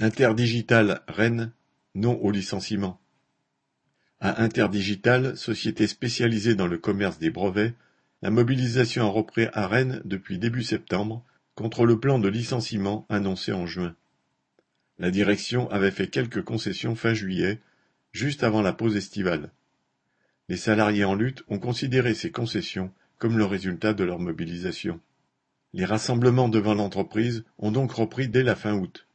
Interdigital Rennes, non au licenciement. À Interdigital, société spécialisée dans le commerce des brevets, la mobilisation a repris à Rennes depuis début septembre contre le plan de licenciement annoncé en juin. La direction avait fait quelques concessions fin juillet, juste avant la pause estivale. Les salariés en lutte ont considéré ces concessions comme le résultat de leur mobilisation. Les rassemblements devant l'entreprise ont donc repris dès la fin août.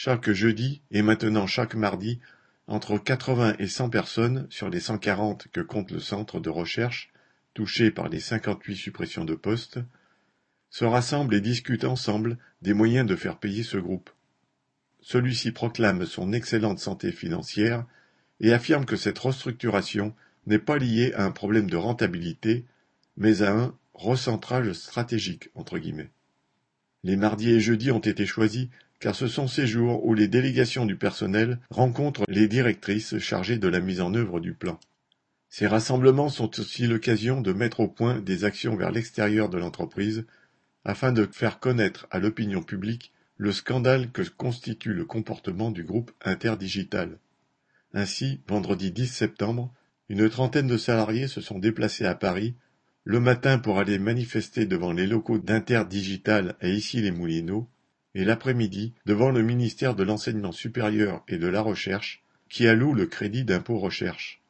Chaque jeudi et maintenant chaque mardi, entre 80 et 100 personnes sur les 140 que compte le centre de recherche, touché par les 58 suppressions de postes, se rassemblent et discutent ensemble des moyens de faire payer ce groupe. Celui-ci proclame son excellente santé financière et affirme que cette restructuration n'est pas liée à un problème de rentabilité, mais à un recentrage stratégique entre guillemets. Les mardis et jeudis ont été choisis car ce sont ces jours où les délégations du personnel rencontrent les directrices chargées de la mise en œuvre du plan. Ces rassemblements sont aussi l'occasion de mettre au point des actions vers l'extérieur de l'entreprise afin de faire connaître à l'opinion publique le scandale que constitue le comportement du groupe interdigital. Ainsi, vendredi 10 septembre, une trentaine de salariés se sont déplacés à Paris le matin pour aller manifester devant les locaux d'Interdigital et ici les Moulineaux l'après-midi devant le ministère de l'Enseignement supérieur et de la Recherche, qui alloue le crédit d'impôt recherche.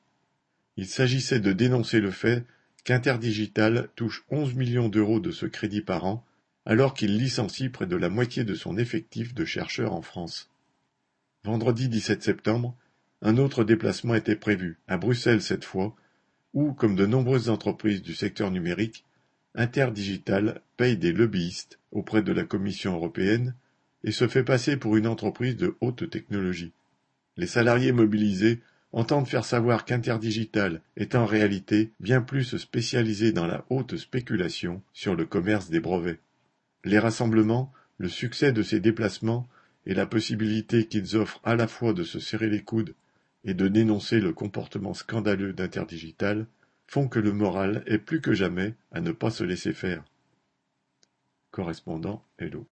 Il s'agissait de dénoncer le fait qu'Interdigital touche 11 millions d'euros de ce crédit par an, alors qu'il licencie près de la moitié de son effectif de chercheurs en France. Vendredi 17 septembre, un autre déplacement était prévu, à Bruxelles cette fois, où, comme de nombreuses entreprises du secteur numérique, Interdigital paye des lobbyistes auprès de la Commission européenne et se fait passer pour une entreprise de haute technologie. Les salariés mobilisés entendent faire savoir qu'Interdigital est en réalité bien plus spécialisé dans la haute spéculation sur le commerce des brevets. Les rassemblements, le succès de ces déplacements et la possibilité qu'ils offrent à la fois de se serrer les coudes et de dénoncer le comportement scandaleux d'Interdigital font que le moral est plus que jamais à ne pas se laisser faire. Correspondant Hello.